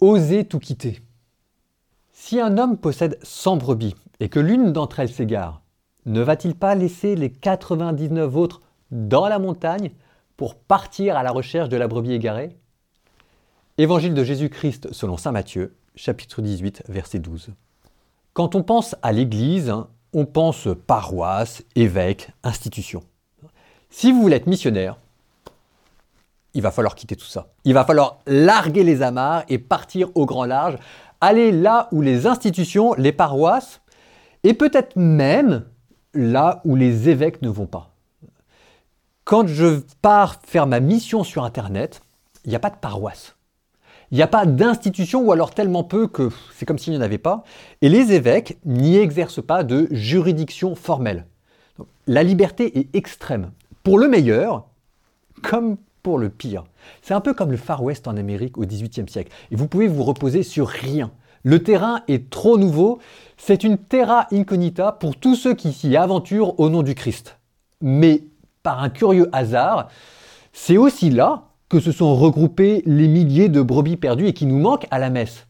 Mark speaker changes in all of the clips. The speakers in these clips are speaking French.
Speaker 1: oser tout quitter. Si un homme possède 100 brebis et que l'une d'entre elles s'égare, ne va-t-il pas laisser les 99 autres dans la montagne pour partir à la recherche de la brebis égarée? Évangile de Jésus-Christ selon Saint Matthieu, chapitre 18, verset 12. Quand on pense à l'Église, on pense paroisse, évêque, institution. Si vous voulez être missionnaire, il va falloir quitter tout ça. Il va falloir larguer les amarres et partir au grand large, aller là où les institutions, les paroisses, et peut-être même là où les évêques ne vont pas. Quand je pars faire ma mission sur Internet, il n'y a pas de paroisse. Il n'y a pas d'institution ou alors tellement peu que c'est comme s'il n'y en avait pas. Et les évêques n'y exercent pas de juridiction formelle. la liberté est extrême. Pour le meilleur, comme le pire. C'est un peu comme le Far West en Amérique au XVIIIe siècle. Et vous pouvez vous reposer sur rien. Le terrain est trop nouveau. C'est une terra incognita pour tous ceux qui s'y aventurent au nom du Christ. Mais par un curieux hasard, c'est aussi là que se sont regroupés les milliers de brebis perdues et qui nous manquent à la messe.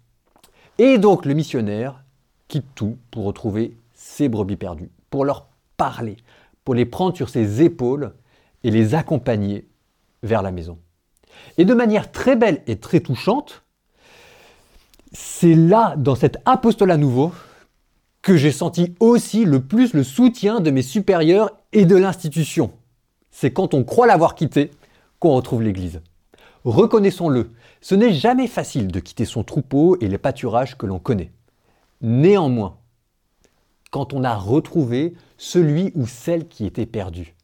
Speaker 1: Et donc le missionnaire quitte tout pour retrouver ces brebis perdues, pour leur parler, pour les prendre sur ses épaules et les accompagner vers la maison. Et de manière très belle et très touchante, c'est là, dans cet apostolat nouveau, que j'ai senti aussi le plus le soutien de mes supérieurs et de l'institution. C'est quand on croit l'avoir quitté qu'on retrouve l'Église. Reconnaissons-le, ce n'est jamais facile de quitter son troupeau et les pâturages que l'on connaît. Néanmoins, quand on a retrouvé celui ou celle qui était perdu,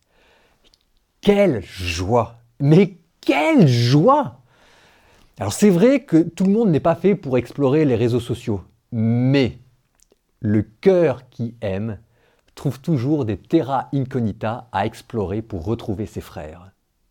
Speaker 1: quelle joie mais quelle joie Alors c'est vrai que tout le monde n'est pas fait pour explorer les réseaux sociaux, mais le cœur qui aime trouve toujours des terra incognita à explorer pour retrouver ses frères.